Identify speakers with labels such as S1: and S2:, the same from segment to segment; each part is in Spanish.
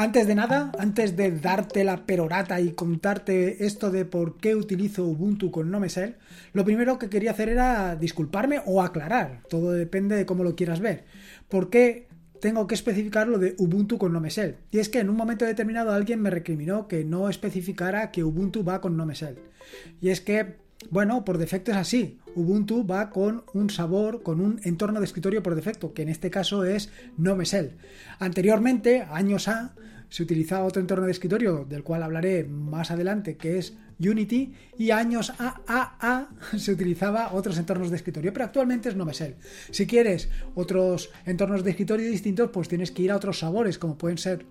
S1: Antes de nada, antes de darte la perorata y contarte esto de por qué utilizo Ubuntu con NoMesel, lo primero que quería hacer era disculparme o aclarar. Todo depende de cómo lo quieras ver. ¿Por qué tengo que especificar lo de Ubuntu con NoMesel? Y es que en un momento determinado alguien me recriminó que no especificara que Ubuntu va con NoMesel. Y es que bueno, por defecto es así. Ubuntu va con un sabor, con un entorno de escritorio por defecto, que en este caso es NoMesel. Anteriormente, años A, se utilizaba otro entorno de escritorio, del cual hablaré más adelante, que es Unity, y años A, A, A se utilizaba otros entornos de escritorio, pero actualmente es NoMesel. Si quieres otros entornos de escritorio distintos, pues tienes que ir a otros sabores, como pueden ser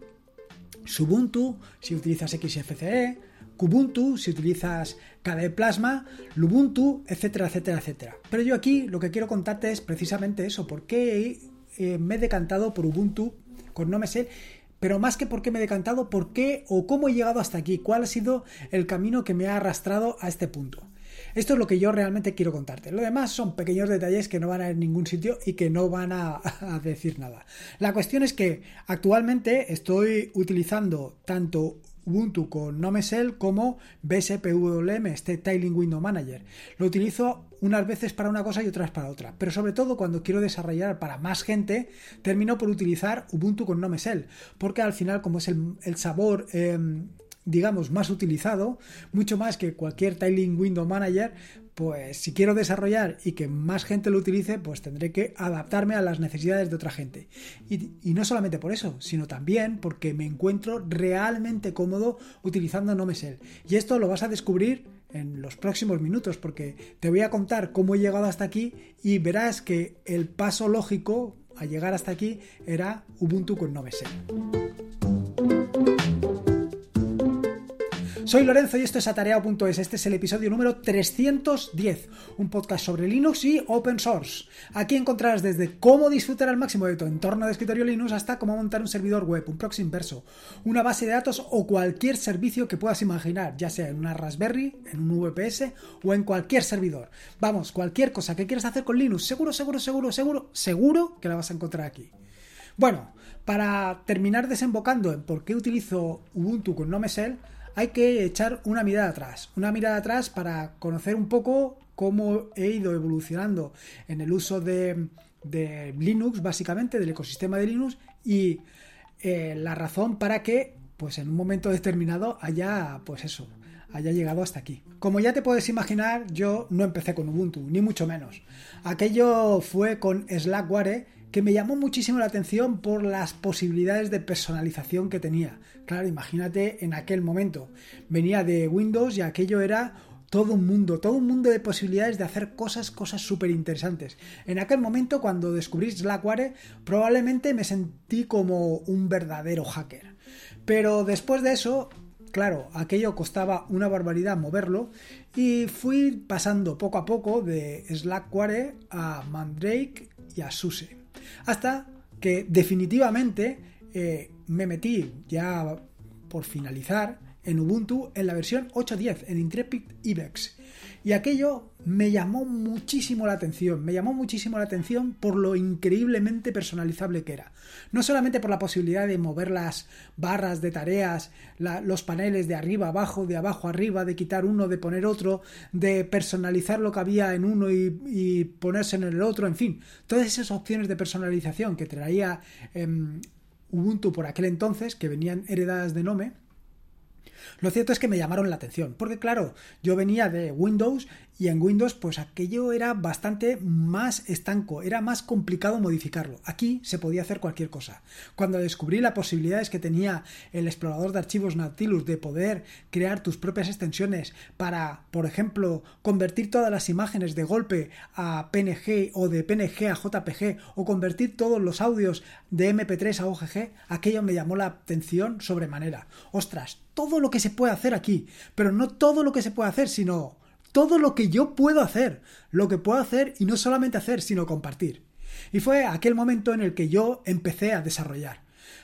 S1: Subuntu, si utilizas XFCE, Kubuntu, si utilizas KDE Plasma, Lubuntu, etcétera, etcétera, etcétera. Pero yo aquí lo que quiero contarte es precisamente eso, por qué eh, me he decantado por Ubuntu con no me sé, pero más que por qué me he decantado, por qué o cómo he llegado hasta aquí, cuál ha sido el camino que me ha arrastrado a este punto. Esto es lo que yo realmente quiero contarte. Lo demás son pequeños detalles que no van a ir en ningún sitio y que no van a, a, decir nada. La cuestión es que actualmente estoy utilizando tanto Ubuntu con NoMesel como BSPWM, este Tiling Window Manager. Lo utilizo unas veces para una cosa y otras para otra, pero sobre todo cuando quiero desarrollar para más gente, termino por utilizar Ubuntu con NoMesel, porque al final como es el, sabor... Em, digamos, más utilizado, mucho más que cualquier Tiling Window Manager, pues si quiero desarrollar y que más gente lo utilice, pues tendré que adaptarme a las necesidades de otra gente. Y, no solamente por eso, sino también porque me encuentro realmente cómodo utilizando NoMesel. Y esto lo vas a descubrir en los próximos minutos, porque te voy a contar cómo he llegado hasta aquí y verás que el paso lógico a llegar hasta aquí era Ubuntu con NoMesel. Soy Lorenzo y esto es Atareado.es. Este es el episodio número 310, un podcast sobre Linux y Open Source. Aquí encontrarás desde cómo disfrutar al máximo de tu entorno de escritorio Linux hasta cómo montar un servidor web, un proxy inverso, una base de datos o cualquier servicio que puedas imaginar, ya sea en una Raspberry, en un VPS o en cualquier servidor. Vamos, cualquier cosa que quieras hacer con Linux, seguro, seguro, seguro, seguro, seguro que la vas a encontrar aquí. Bueno, para terminar desembocando en por qué utilizo Ubuntu con NoMesel, hay que echar una mirada atrás, una mirada atrás para conocer un poco cómo he ido evolucionando en el uso de, Linux, básicamente, del ecosistema de Linux y eh, la razón para que, pues en un momento determinado, haya, pues eso, haya llegado hasta aquí. Como ya te puedes imaginar, yo no empecé con Ubuntu, ni mucho menos. Aquello fue con Slackware que me llamó muchísimo la atención por las posibilidades de personalización que tenía. Claro, imagínate en aquel momento. Venía de Windows y aquello era todo un mundo, todo un mundo de posibilidades de hacer cosas, cosas súper interesantes. En aquel momento, cuando descubrí Slackware, probablemente me sentí como un verdadero hacker. Pero después de eso, claro, aquello costaba una barbaridad moverlo y fui pasando poco a poco de Slackware a Mandrake y a SUSE. Hasta que definitivamente eh, me metí ya por finalizar en Ubuntu en la versión 8.10, en Intrepid Ibex. Y aquello me llamó muchísimo la atención, me llamó muchísimo la atención por lo increíblemente personalizable que era. No solamente por la posibilidad de mover las barras de tareas, los paneles de arriba abajo, de abajo arriba, de quitar uno, de poner otro, de personalizar lo que había en uno y, ponerse en el otro, en fin, todas esas opciones de personalización que traía em, Ubuntu por aquel entonces, que venían heredadas de Nome, lo cierto es que me llamaron la atención, porque claro, yo venía de Windows y en Windows pues aquello era bastante más estanco, era más complicado modificarlo. Aquí se podía hacer cualquier cosa. Cuando descubrí las posibilidades que tenía el explorador de archivos Nautilus de poder crear tus propias extensiones para, por ejemplo, convertir todas las imágenes de golpe a PNG o de PNG a JPG o convertir todos los audios de MP3 a OGG, aquello me llamó la atención sobremanera. Ostras, todo lo que se puede hacer aquí, pero no todo lo que se puede hacer, sino todo lo que yo puedo hacer, lo que puedo hacer y no solamente hacer, sino compartir. Y fue aquel momento en el que yo empecé a desarrollar.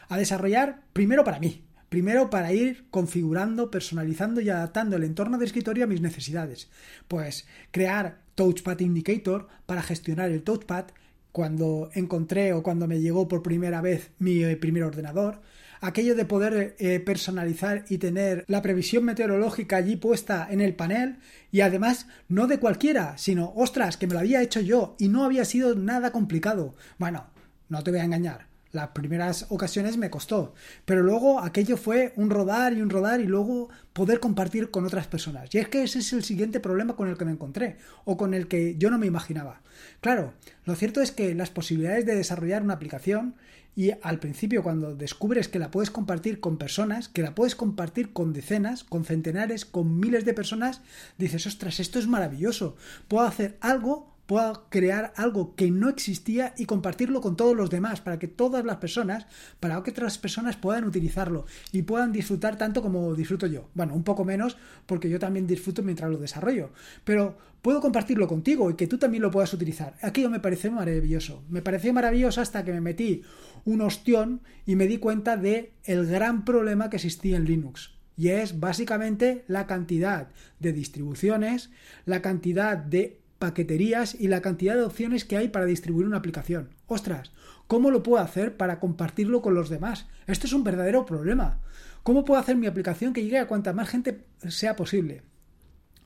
S1: A desarrollar primero para mí, primero para ir configurando, personalizando y adaptando el entorno de escritorio a mis necesidades. Pues crear Touchpad Indicator para gestionar el touchpad cuando encontré o cuando me llegó por primera vez mi primer ordenador, aquello de poder eh, personalizar y tener la previsión meteorológica allí puesta en el panel y además no de cualquiera, sino, ostras, que me lo había hecho yo y no había sido nada complicado. Bueno, no te voy a engañar las primeras ocasiones me costó, pero luego aquello fue un rodar y un rodar y luego poder compartir con otras personas. Y es que ese es el siguiente problema con el que me encontré o con el que yo no me imaginaba. Claro, lo cierto es que las posibilidades de desarrollar una aplicación y al principio cuando descubres que la puedes compartir con personas, que la puedes compartir con decenas, con centenares, con miles de personas, dices, ostras, esto es maravilloso. Puedo hacer algo pueda crear algo que no existía y compartirlo con todos los demás, para que todas las personas, para que otras personas puedan utilizarlo y puedan disfrutar tanto como disfruto yo. Bueno, un poco menos porque yo también disfruto mientras lo desarrollo, pero puedo compartirlo contigo y que tú también lo puedas utilizar. Aquello me parece maravilloso. Me pareció maravilloso hasta que me metí un ostión y me di cuenta de el gran problema que existía en Linux. Y es básicamente la cantidad de distribuciones, la cantidad de paqueterías y la cantidad de opciones que hay para distribuir una aplicación. Ostras, ¿cómo lo puedo hacer para compartirlo con los demás? Esto es un verdadero problema. ¿Cómo puedo hacer mi aplicación que llegue a cuanta más gente sea posible?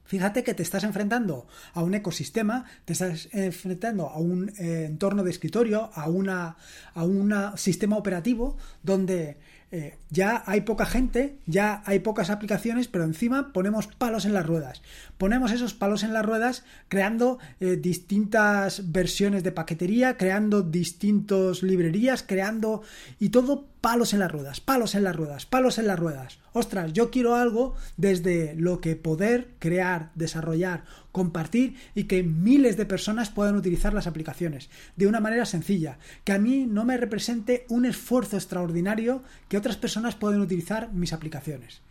S1: Fíjate que te estás enfrentando a un ecosistema, te estás enfrentando a un eh, entorno de escritorio, a, una, a un sistema operativo donde eh, ya hay poca gente, ya hay pocas aplicaciones, pero encima ponemos palos en las ruedas. Ponemos esos palos en las ruedas creando eh, distintas versiones de paquetería, creando distintas librerías, creando y todo palos en las ruedas, palos en las ruedas, palos en las ruedas. Ostras, yo quiero algo desde lo que poder crear, desarrollar, compartir y que miles de personas puedan utilizar las aplicaciones de una manera sencilla, que a mí no me represente un esfuerzo extraordinario que otras personas pueden utilizar mis aplicaciones.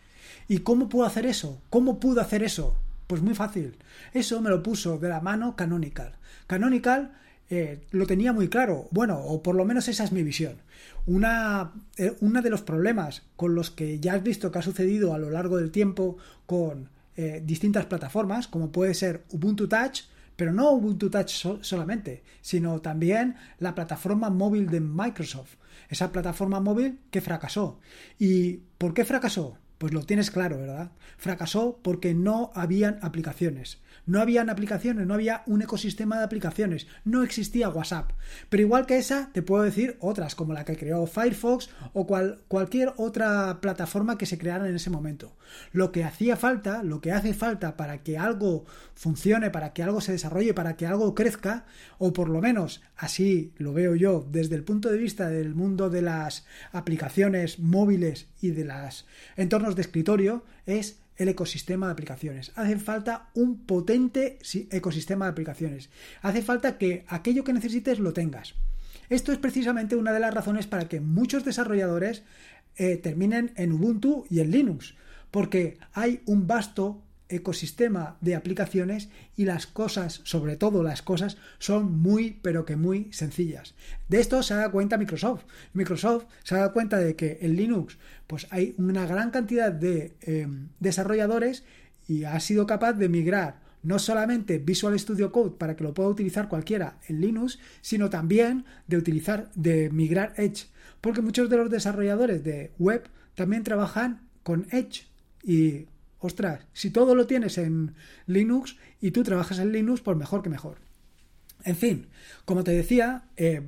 S1: ¿Y cómo puedo hacer eso? ¿Cómo puedo hacer eso? Pues muy fácil. Eso me lo puso de la mano Canonical. Canonical eh, lo tenía muy claro. Bueno, o por lo menos esa es mi visión. Una, eh, uno de los problemas con los que ya has visto que ha sucedido a lo largo del tiempo con eh, distintas plataformas, como puede ser Ubuntu Touch, pero no Ubuntu Touch solamente, sino también la plataforma móvil de Microsoft, esa plataforma móvil que fracasó. ¿Y por qué fracasó? Pues lo tienes claro, ¿verdad? Fracasó porque no habían aplicaciones. No habían aplicaciones, no había un ecosistema de aplicaciones, no existía WhatsApp. Pero igual que esa, te puedo decir otras, como la que creó Firefox o cual, cualquier otra plataforma que se creara en ese momento. Lo que hacía falta, lo que hace falta para que algo funcione, para que algo se desarrolle, para que algo crezca, o por lo menos así lo veo yo desde el punto de vista del mundo de las aplicaciones móviles y de los entornos de escritorio, es el ecosistema de aplicaciones. Hace falta un potente ecosistema de aplicaciones. Hace falta que aquello que necesites lo tengas. Esto es precisamente una de las razones para que muchos desarrolladores eh, terminen en Ubuntu y en Linux, porque hay un vasto ecosistema de aplicaciones y las cosas, sobre todo las cosas, son muy pero que muy sencillas. De esto se da cuenta Microsoft. Microsoft se da cuenta de que en Linux pues hay una gran cantidad de em, desarrolladores y ha sido capaz de migrar no solamente Visual Studio Code para que lo pueda utilizar cualquiera en Linux, sino también de utilizar, de migrar Edge, porque muchos de los desarrolladores de web también trabajan con Edge y ostras, si todo lo tienes en Linux y tú trabajas en Linux, pues mejor que mejor. En fin, como te decía, eh,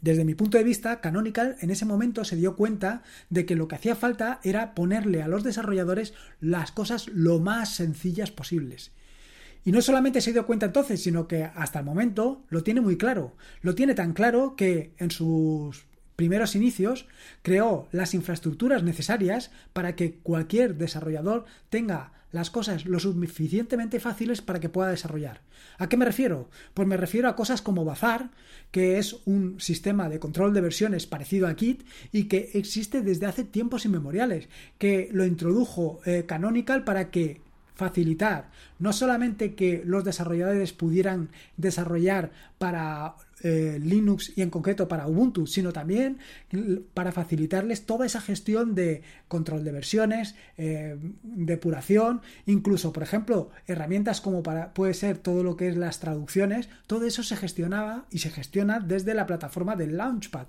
S1: desde mi punto de vista, Canonical en ese momento se dio cuenta de que lo que hacía falta era ponerle a los desarrolladores las cosas lo más sencillas posibles. Y no solamente se dio cuenta entonces, sino que hasta el momento lo tiene muy claro. Lo tiene tan claro que en sus primeros inicios, creó las infraestructuras necesarias para que cualquier desarrollador tenga las cosas lo suficientemente fáciles para que pueda desarrollar. ¿A qué me refiero? Pues me refiero a cosas como Bazar, que es un sistema de control de versiones parecido a Git y que existe desde hace tiempos inmemoriales, que lo introdujo eh, Canonical para que facilitar no solamente que los desarrolladores pudieran desarrollar para eh, Linux y en concreto para Ubuntu, sino también para facilitarles toda esa gestión de control de versiones, eh, depuración, incluso, por ejemplo, herramientas como para, puede ser todo lo que es las traducciones, todo eso se gestionaba y se gestiona desde la plataforma del Launchpad,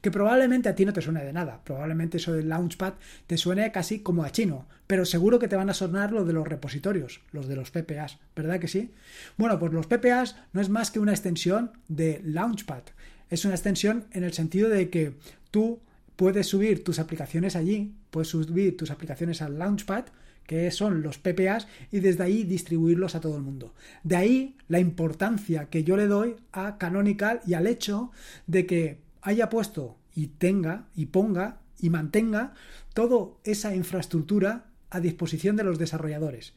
S1: que probablemente a ti no te suene de nada, probablemente eso del Launchpad te suene casi como a chino, pero seguro que te van a sonar lo de los repositorios, los de los PPAs, ¿verdad que sí? Bueno, pues los PPAs no es más que una extensión de Launchpad. Es una extensión en el sentido de que tú puedes subir tus aplicaciones allí, puedes subir tus aplicaciones al Launchpad, que son los PPAs, y desde ahí distribuirlos a todo el mundo. De ahí la importancia que yo le doy a Canonical y al hecho de que haya puesto y tenga y ponga y mantenga toda esa infraestructura a disposición de los desarrolladores.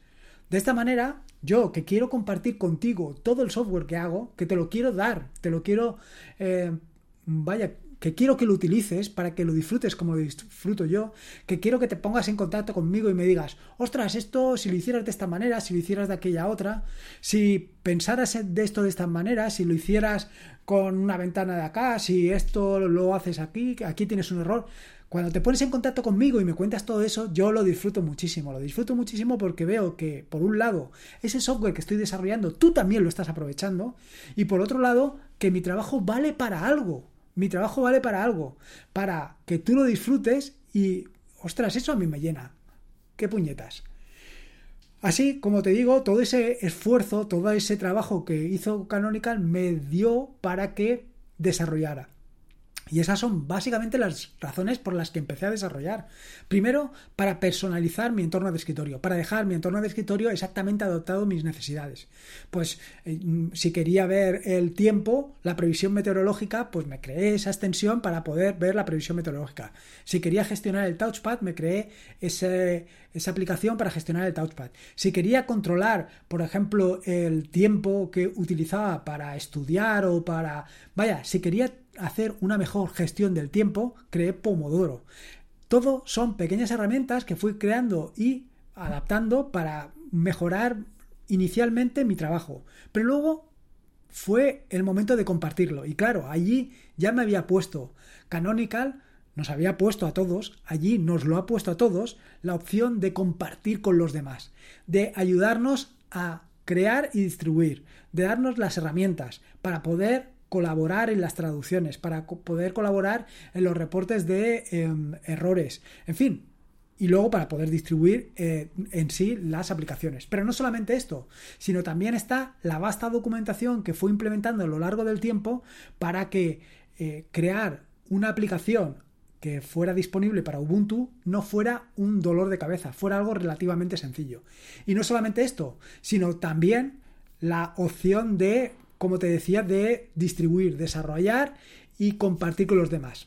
S1: De esta manera, yo que quiero compartir contigo todo el software que hago, que te lo quiero dar, te lo quiero, eh, vaya, que quiero que lo utilices para que lo disfrutes como lo disfruto yo, que quiero que te pongas en contacto conmigo y me digas, ostras, esto si lo hicieras de esta manera, si lo hicieras de aquella otra, si pensaras de esto de esta manera, si lo hicieras con una ventana de acá, si esto lo haces aquí, aquí tienes un error. Cuando te pones en contacto conmigo y me cuentas todo eso, yo lo disfruto muchísimo. Lo disfruto muchísimo porque veo que, por un lado, ese software que estoy desarrollando, tú también lo estás aprovechando. Y por otro lado, que mi trabajo vale para algo. Mi trabajo vale para algo. Para que tú lo disfrutes y, ostras, eso a mí me llena. ¿Qué puñetas? Así, como te digo, todo ese esfuerzo, todo ese trabajo que hizo Canonical me dio para que desarrollara. Y esas son básicamente las razones por las que empecé a desarrollar. Primero, para personalizar mi entorno de escritorio, para dejar mi entorno de escritorio exactamente adaptado a mis necesidades. Pues eh, si quería ver el tiempo, la previsión meteorológica, pues me creé esa extensión para poder ver la previsión meteorológica. Si quería gestionar el touchpad, me creé esa aplicación para gestionar el touchpad. Si quería controlar, por ejemplo, el tiempo que utilizaba para estudiar o para... Vaya, si quería hacer una mejor gestión del tiempo, creé Pomodoro. Todo son pequeñas herramientas que fui creando y adaptando para mejorar inicialmente mi trabajo. Pero luego fue el momento de compartirlo. Y claro, allí ya me había puesto Canonical, nos había puesto a todos, allí nos lo ha puesto a todos, la opción de compartir con los demás, de ayudarnos a crear y distribuir, de darnos las herramientas para poder colaborar en las traducciones, para poder colaborar en los reportes de em, errores, en fin, y luego para poder distribuir eh, en sí las aplicaciones. Pero no solamente esto, sino también está la vasta documentación que fue implementando a lo largo del tiempo para que eh, crear una aplicación que fuera disponible para Ubuntu no fuera un dolor de cabeza, fuera algo relativamente sencillo. Y no solamente esto, sino también la opción de como te decía, de distribuir, desarrollar y compartir con los demás.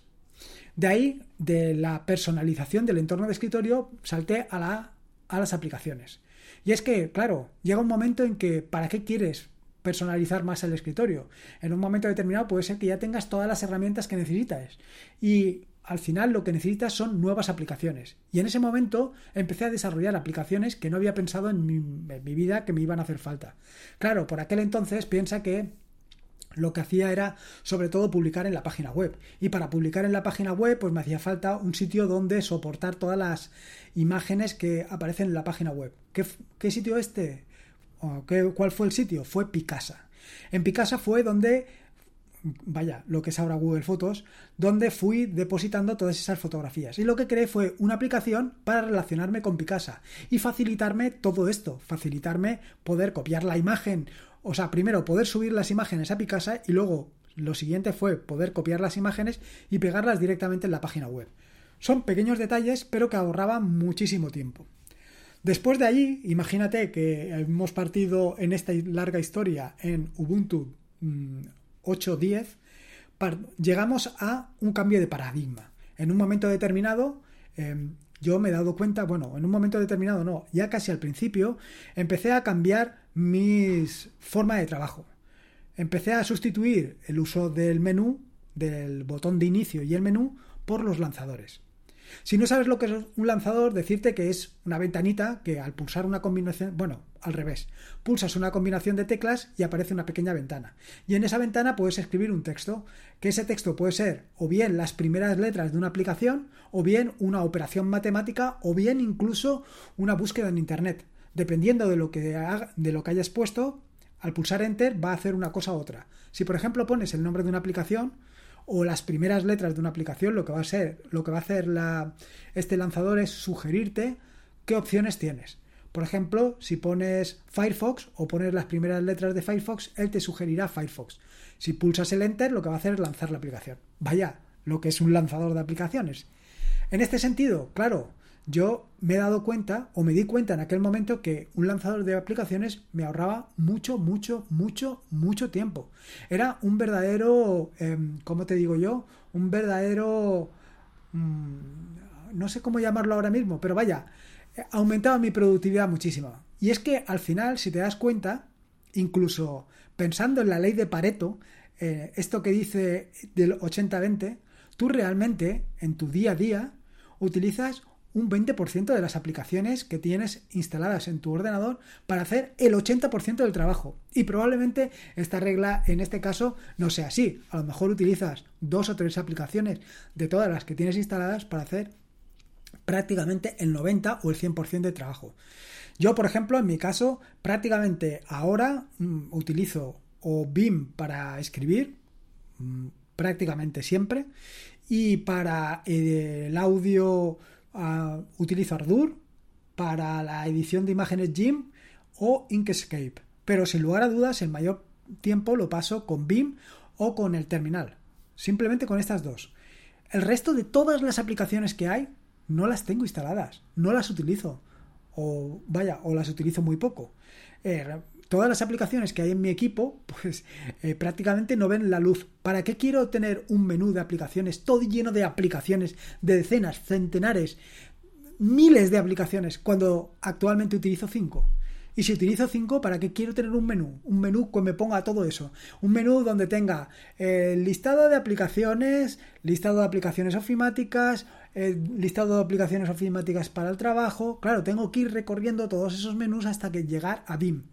S1: De ahí, de la personalización del entorno de escritorio, salté a, la, a las aplicaciones. Y es que, claro, llega un momento en que, ¿para qué quieres personalizar más el escritorio? En un momento determinado puede ser que ya tengas todas las herramientas que necesitas. Y al final lo que necesitas son nuevas aplicaciones. Y en ese momento empecé a desarrollar aplicaciones que no había pensado en mi, vida que me iban a hacer falta. Claro, por aquel entonces piensa que lo que hacía era sobre todo publicar en la página web. Y para publicar en la página web, pues me hacía falta un sitio donde soportar todas las imágenes que aparecen en la página web. ¿Qué, sitio este? qué, ¿Cuál fue el sitio? Fue Picasa. En Picasa fue donde vaya, lo que es ahora Google Fotos, donde fui depositando todas esas fotografías. Y lo que creé fue una aplicación para relacionarme con Picasa y facilitarme todo esto, facilitarme poder copiar la imagen, o sea, primero poder subir las imágenes a Picasa y luego lo siguiente fue poder copiar las imágenes y pegarlas directamente en la página web. Son pequeños detalles, pero que ahorraban muchísimo tiempo. Después de allí, imagínate que hemos partido en esta larga historia en Ubuntu mm, 8, 10, llegamos a un cambio de paradigma. En un momento determinado, em, yo me he dado cuenta, bueno, en un momento determinado no, ya casi al principio, empecé a cambiar mi forma de trabajo. Empecé a sustituir el uso del menú, del botón de inicio y el menú, por los lanzadores. Si no sabes lo que es un lanzador, decirte que es una ventanita que al pulsar una combinación, bueno, al revés, pulsas una combinación de teclas y aparece una pequeña ventana. Y en esa ventana puedes escribir un texto, que ese texto puede ser o bien las primeras letras de una aplicación, o bien una operación matemática, o bien incluso una búsqueda en Internet. Dependiendo de lo que, de lo que hayas puesto, al pulsar Enter va a hacer una cosa u otra. Si por ejemplo pones el nombre de una aplicación, o las primeras letras de una aplicación, lo que va a ser, lo que va a hacer este lanzador es sugerirte qué opciones tienes. Por ejemplo, si pones Firefox o pones las primeras letras de Firefox, él te sugerirá Firefox. Si pulsas el Enter, lo que va a hacer es lanzar la aplicación. Vaya, lo que es un lanzador de aplicaciones. En este sentido, claro, yo me he dado cuenta o me di cuenta en aquel momento que un lanzador de aplicaciones me ahorraba mucho, mucho, mucho, mucho tiempo. Era un verdadero, em, ¿cómo te digo yo? Un verdadero... Mm, no sé cómo llamarlo ahora mismo, pero vaya, aumentaba mi productividad muchísimo. Y es que al final, si te das cuenta, incluso pensando en la ley de Pareto, eh, esto que dice del 80-20, tú realmente en tu día a día utilizas un 20% de las aplicaciones que tienes instaladas en tu ordenador para hacer el 80% del trabajo. Y probablemente esta regla en este caso no sea así. A lo mejor utilizas dos o tres aplicaciones de todas las que tienes instaladas para hacer prácticamente el 90 o el 100% de trabajo. Yo, por ejemplo, en mi caso, prácticamente ahora mm, utilizo o BIM para escribir, mm, prácticamente siempre, y para eh, el audio utilizo Ardour para la edición de imágenes GIMP o Inkscape. Pero sin lugar a dudas, el mayor tiempo lo paso con BIM o con el terminal. Simplemente con estas dos. El resto de todas las aplicaciones que hay no las tengo instaladas, no las utilizo. O vaya, o las utilizo muy poco. Eh, todas las aplicaciones que hay en mi equipo, pues eh, prácticamente no ven la luz. ¿Para qué quiero tener un menú de aplicaciones todo lleno de aplicaciones, de decenas, centenares, miles de aplicaciones, cuando actualmente utilizo cinco? Y si utilizo cinco, ¿para qué quiero tener un menú? Un menú que me ponga todo eso. Un menú donde tenga el listado de aplicaciones, listado de aplicaciones ofimáticas, el listado de aplicaciones ofimáticas para el trabajo. Claro, tengo que ir recorriendo todos esos menús hasta que llegar a BIM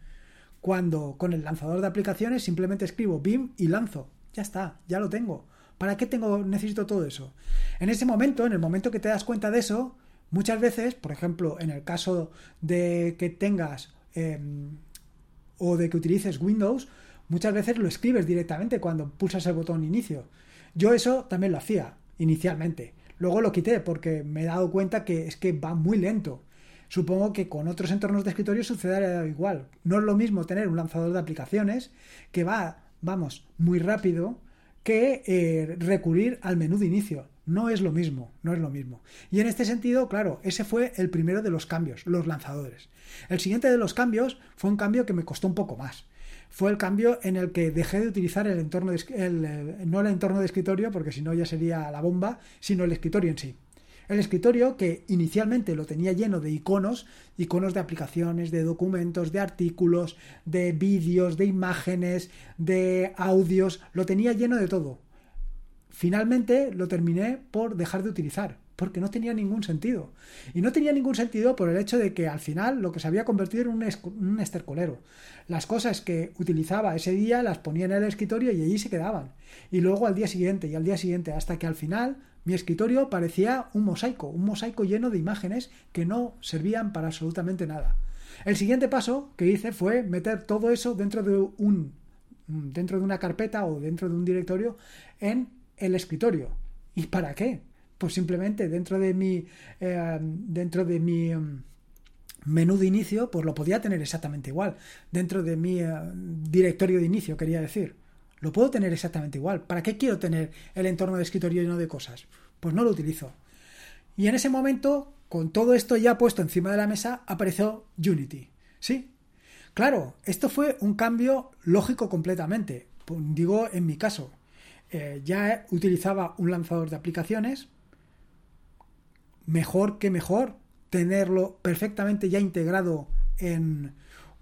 S1: cuando con el lanzador de aplicaciones simplemente escribo BIM y lanzo. Ya está, ya lo tengo. ¿Para qué tengo, necesito todo eso? En ese momento, en el momento que te das cuenta de eso, muchas veces, por ejemplo, en el caso de que tengas em, o de que utilices Windows, muchas veces lo escribes directamente cuando pulsas el botón inicio. Yo eso también lo hacía inicialmente. Luego lo quité porque me he dado cuenta que es que va muy lento. Supongo que con otros entornos de escritorio sucederá igual. No es lo mismo tener un lanzador de aplicaciones que va, vamos, muy rápido que eh, recurrir al menú de inicio. No es lo mismo, no es lo mismo. Y en este sentido, claro, ese fue el primero de los cambios, los lanzadores. El siguiente de los cambios fue un cambio que me costó un poco más. Fue el cambio en el que dejé de utilizar el entorno de, el, no el entorno de escritorio, porque si no ya sería la bomba, sino el escritorio en sí. El escritorio, que inicialmente lo tenía lleno de iconos, iconos de aplicaciones, de documentos, de artículos, de vídeos, de imágenes, de audios, lo tenía lleno de todo. Finalmente lo terminé por dejar de utilizar, porque no tenía ningún sentido. Y no tenía ningún sentido por el hecho de que al final lo que se había convertido en un, estercolero. Las cosas que utilizaba ese día las ponía en el escritorio y allí se quedaban. Y luego al día siguiente y al día siguiente, hasta que al final mi escritorio parecía un mosaico, un mosaico lleno de imágenes que no servían para absolutamente nada. El siguiente paso que hice fue meter todo eso dentro de un dentro de una carpeta o dentro de un directorio en el escritorio. ¿Y para qué? Pues simplemente dentro de mi eh, dentro de mi em, menú de inicio, pues lo podía tener exactamente igual. Dentro de mi eh, directorio de inicio, quería decir. Lo puedo tener exactamente igual. ¿Para qué quiero tener el entorno de escritorio lleno de cosas? Pues no lo utilizo. Y en ese momento, con todo esto ya puesto encima de la mesa, apareció Unity. ¿Sí? Claro, esto fue un cambio lógico completamente. Pues digo, en mi caso, eh, ya utilizaba un lanzador de aplicaciones. Mejor que mejor tenerlo perfectamente ya integrado en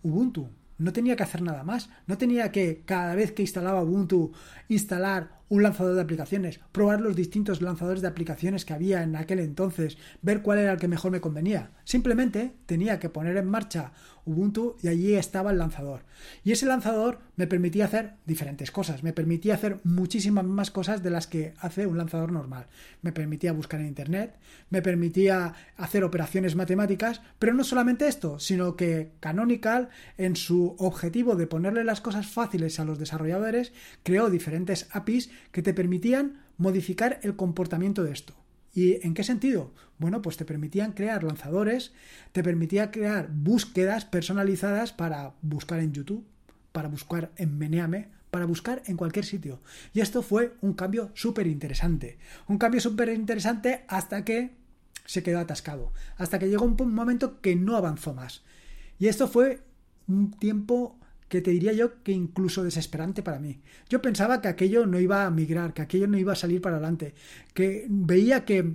S1: Ubuntu no tenía que hacer nada más. No tenía que cada vez que instalaba Ubuntu instalar un lanzador de aplicaciones, probar los distintos lanzadores de aplicaciones que había en aquel entonces, ver cuál era el que mejor me convenía. Simplemente tenía que poner en marcha Ubuntu y allí estaba el lanzador. Y ese lanzador me permitía hacer diferentes cosas, me permitía hacer muchísimas más cosas de las que hace un lanzador normal. Me permitía buscar en Internet, me permitía hacer operaciones matemáticas, pero no solamente esto, sino que Canonical, en su objetivo de ponerle las cosas fáciles a los desarrolladores, creó diferentes APIs que te permitían modificar el comportamiento de esto. ¿Y en qué sentido? Bueno, pues te permitían crear lanzadores, te permitía crear búsquedas personalizadas para buscar en YouTube, para buscar en Meneame, para buscar en cualquier sitio. Y esto fue un cambio súper interesante. Un cambio súper interesante hasta que se quedó atascado, hasta que llegó un momento que no avanzó más. Y esto fue un tiempo que te diría yo que incluso desesperante para mí. Yo pensaba que aquello no iba a migrar, que aquello no iba a salir para adelante, que veía que,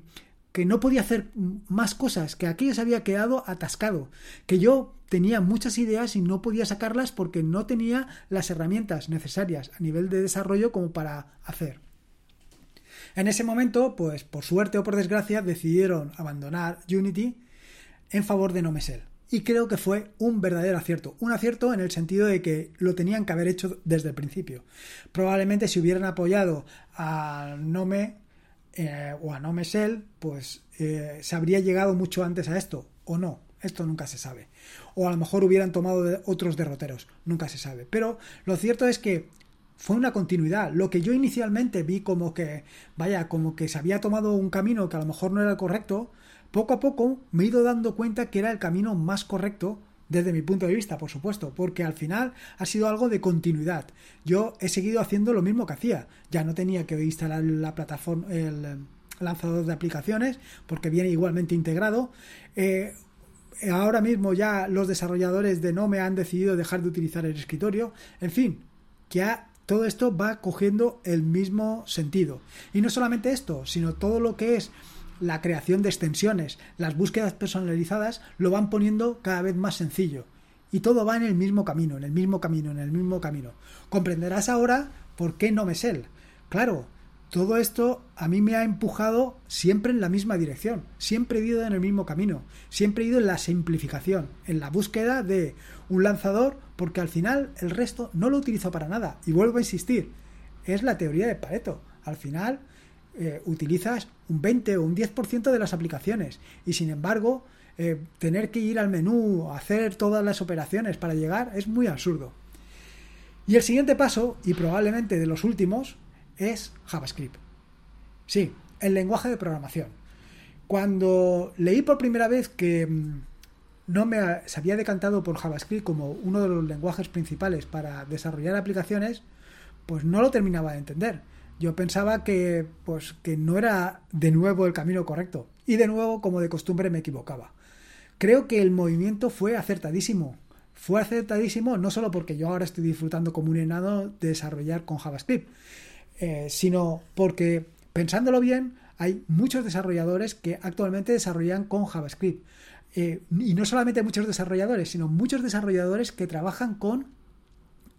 S1: que no podía hacer más cosas, que aquello se había quedado atascado, que yo tenía muchas ideas y no podía sacarlas porque no tenía las herramientas necesarias a nivel de desarrollo como para hacer. En ese momento, pues por suerte o por desgracia, decidieron abandonar Unity en favor de Nomesel y creo que fue un verdadero acierto. Un acierto en el sentido de que lo tenían que haber hecho desde el principio. Probablemente si hubieran apoyado a Nome eh, o a Nomesel, pues eh, se habría llegado mucho antes a esto, o no. Esto nunca se sabe. O a lo mejor hubieran tomado otros derroteros. Nunca se sabe. Pero lo cierto es que fue una continuidad. Lo que yo inicialmente vi como que, vaya, como que se había tomado un camino que a lo mejor no era el correcto, poco a poco me he ido dando cuenta que era el camino más correcto desde mi punto de vista, por supuesto, porque al final ha sido algo de continuidad. Yo he seguido haciendo lo mismo que hacía. Ya no tenía que instalar la plataforma, el lanzador de aplicaciones, porque viene igualmente integrado. Eh, ahora mismo ya los desarrolladores de Nome han decidido dejar de utilizar el escritorio. En fin, que todo esto va cogiendo el mismo sentido. Y no solamente esto, sino todo lo que es la creación de extensiones, las búsquedas personalizadas, lo van poniendo cada vez más sencillo. Y todo va en el mismo camino, en el mismo camino, en el mismo camino. Comprenderás ahora por qué no me sé. Claro, todo esto a mí me ha empujado siempre en la misma dirección, siempre he ido en el mismo camino, siempre he ido en la simplificación, en la búsqueda de un lanzador, porque al final el resto no lo utilizo para nada. Y vuelvo a insistir, es la teoría de Pareto. Al final, eh, utilizas un 20 o un 10% de las aplicaciones y sin embargo eh, tener que ir al menú, hacer todas las operaciones para llegar es muy absurdo. Y el siguiente paso, y probablemente de los últimos, es JavaScript. Sí, el lenguaje de programación. Cuando leí por primera vez que mm, no me se había decantado por JavaScript como uno de los lenguajes principales para desarrollar aplicaciones, pues no lo terminaba de entender yo pensaba que, pues, que no era de nuevo el camino correcto. Y de nuevo, como de costumbre, me equivocaba. Creo que el movimiento fue acertadísimo. Fue acertadísimo no solo porque yo ahora estoy disfrutando como un enano de desarrollar con JavaScript, eh, sino porque, pensándolo bien, hay muchos desarrolladores que actualmente desarrollan con JavaScript. Eh, y no solamente muchos desarrolladores, sino muchos desarrolladores que trabajan con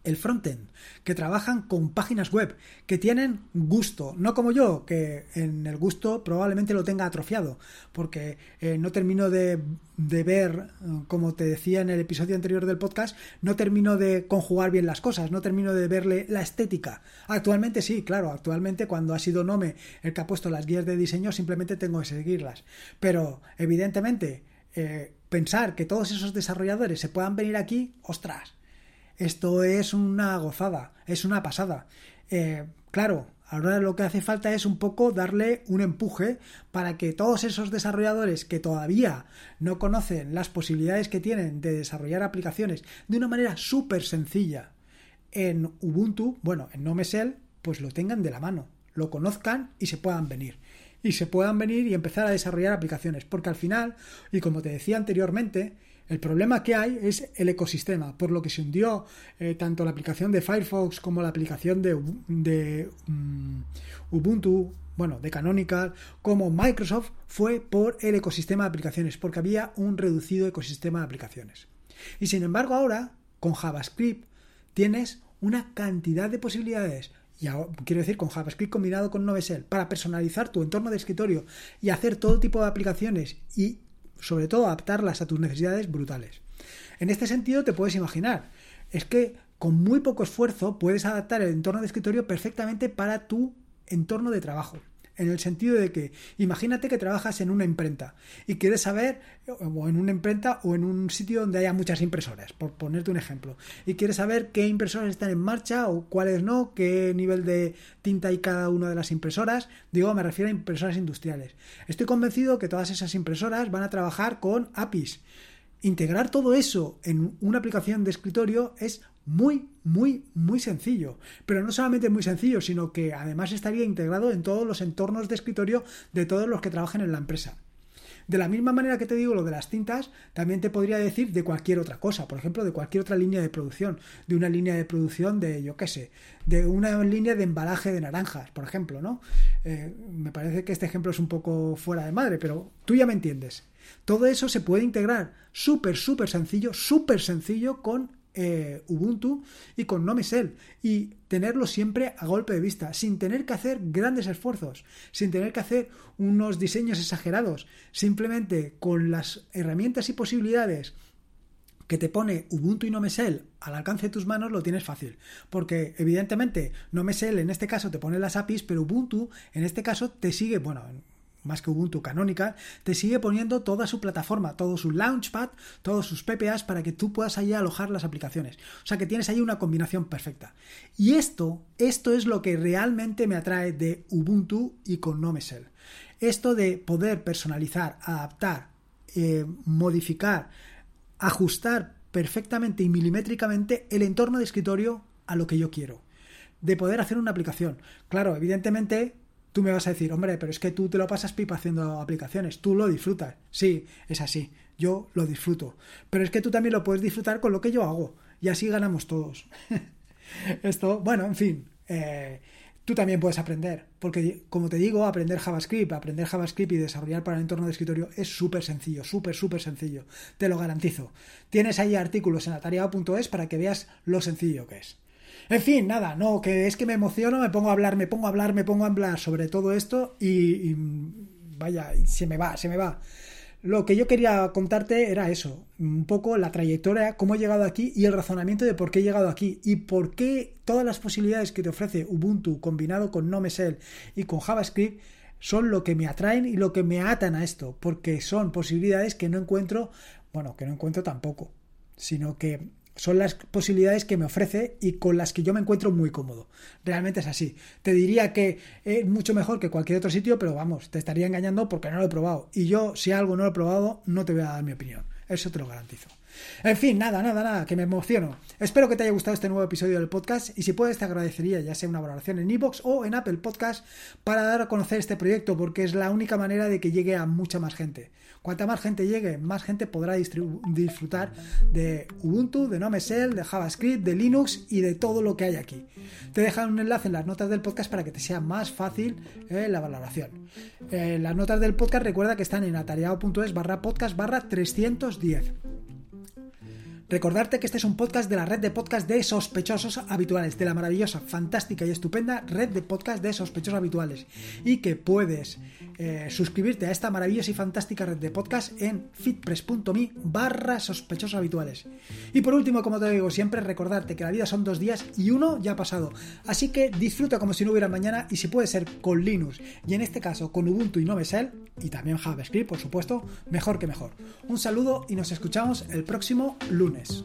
S1: el frontend, que trabajan con páginas web, que tienen gusto, no como yo, que en el gusto probablemente lo tenga atrofiado, porque eh, no termino de, de, ver, como te decía en el episodio anterior del podcast, no termino de conjugar bien las cosas, no termino de verle la estética. Actualmente sí, claro, actualmente cuando ha sido Nome el que ha puesto las guías de diseño, simplemente tengo que seguirlas. Pero evidentemente, eh, pensar que todos esos desarrolladores se puedan venir aquí, ostras, esto es una gozada, es una pasada. Eh, claro, ahora lo que hace falta es un poco darle un empuje para que todos esos desarrolladores que todavía no conocen las posibilidades que tienen de desarrollar aplicaciones de una manera súper sencilla en Ubuntu, bueno, en Nomesel, pues lo tengan de la mano, lo conozcan y se puedan venir. Y se puedan venir y empezar a desarrollar aplicaciones. Porque al final, y como te decía anteriormente, el problema que hay es el ecosistema, por lo que se hundió eh, tanto la aplicación de Firefox como la aplicación de, mm, Ubuntu, bueno, de Canonical, como Microsoft, fue por el ecosistema de aplicaciones, porque había un reducido ecosistema de aplicaciones. Y sin embargo ahora, con JavaScript, tienes una cantidad de posibilidades y quiero decir con JavaScript combinado con Novesel, para personalizar tu entorno de escritorio y hacer todo tipo de aplicaciones y sobre todo adaptarlas a tus necesidades brutales. En este sentido te puedes imaginar, es que con muy poco esfuerzo puedes adaptar el entorno de escritorio perfectamente para tu entorno de trabajo en el sentido de que imagínate que trabajas en una imprenta y quieres saber, o en una imprenta o en un sitio donde haya muchas impresoras, por ponerte un ejemplo, y quieres saber qué impresoras están en marcha o cuáles no, qué nivel de tinta hay cada una de las impresoras, digo, me refiero a impresoras industriales. Estoy convencido que todas esas impresoras van a trabajar con APIs. Integrar todo eso en una aplicación de escritorio es muy, muy, muy sencillo. Pero no solamente muy sencillo, sino que además estaría integrado en todos los entornos de escritorio de todos los que trabajen en la empresa. De la misma manera que te digo lo de las tintas, también te podría decir de cualquier otra cosa, por ejemplo, de cualquier otra línea de producción, de una línea de producción de, yo qué sé, de una línea de embalaje de naranjas, por ejemplo, ¿no? Eh, me parece que este ejemplo es un poco fuera de madre, pero tú ya me entiendes. Todo eso se puede integrar súper, súper sencillo, súper sencillo con eh, Ubuntu y con Nomesel y tenerlo siempre a golpe de vista, sin tener que hacer grandes esfuerzos, sin tener que hacer unos diseños exagerados, simplemente con las herramientas y posibilidades que te pone Ubuntu y Nomesel al alcance de tus manos lo tienes fácil. Porque evidentemente Nomesel en este caso te pone las APIs, pero Ubuntu en este caso te sigue, bueno, más que Ubuntu Canonical, te sigue poniendo toda su plataforma, todo su Launchpad, todos sus PPAs para que tú puedas ahí alojar las aplicaciones. O sea que tienes ahí una combinación perfecta. Y esto, esto es lo que realmente me atrae de Ubuntu y con Nomesel. Esto de poder personalizar, adaptar, eh, modificar, ajustar perfectamente y milimétricamente el entorno de escritorio a lo que yo quiero. De poder hacer una aplicación. Claro, evidentemente Tú me vas a decir, hombre, pero es que tú te lo pasas pipa haciendo aplicaciones, tú lo disfrutas. Sí, es así, yo lo disfruto. Pero es que tú también lo puedes disfrutar con lo que yo hago y así ganamos todos. Esto, bueno, en fin, eh, tú también puedes aprender, porque como te digo, aprender JavaScript, aprender JavaScript y desarrollar para el entorno de escritorio es súper sencillo, súper, súper sencillo, te lo garantizo. Tienes ahí artículos en atareado.es para que veas lo sencillo que es. En fin, nada, no, que es que me emociono, me pongo a hablar, me pongo a hablar, me pongo a hablar sobre todo esto y, vaya, se me va, se me va. Lo que yo quería contarte era eso, un poco la trayectoria, cómo he llegado aquí y el razonamiento de por qué he llegado aquí y por qué todas las posibilidades que te ofrece Ubuntu combinado con NoMesel y con JavaScript son lo que me atraen y lo que me atan a esto, porque son posibilidades que no encuentro, bueno, que no encuentro tampoco, sino que son las posibilidades que me ofrece y con las que yo me encuentro muy cómodo. Realmente es así. Te diría que es mucho mejor que cualquier otro sitio, pero vamos, te estaría engañando porque no lo he probado. Y yo, si algo no lo he probado, no te voy a dar mi opinión. Eso te lo garantizo. En fin, nada, nada, nada, que me emociono. Espero que te haya gustado este nuevo episodio del podcast y si puedes te agradecería ya sea una valoración en iBox o en Apple Podcast para dar a conocer este proyecto porque es la única manera de que llegue a mucha más gente. Cuanta más gente llegue, más gente podrá disfrutar de Ubuntu, de NoMesel, de JavaScript, de Linux y de todo lo que hay aquí. Te dejan un enlace en las notas del podcast para que te sea más fácil eh, la valoración. Eh, las notas del podcast recuerda que están en atareado.es barra podcast barra 310. Recordarte que este es un podcast de la red de podcast de sospechosos habituales, de la maravillosa, fantástica y estupenda red de podcast de sospechosos habituales. Y que puedes eh, suscribirte a esta maravillosa y fantástica red de podcast en fitpress.me barra sospechosos habituales. Y por último, como te digo siempre, recordarte que la vida son dos días y uno ya ha pasado. Así que disfruta como si no hubiera mañana y si puede ser con Linux y en este caso con Ubuntu y Novesel y también JavaScript, por supuesto, mejor que mejor. Un saludo y nos escuchamos el próximo lunes.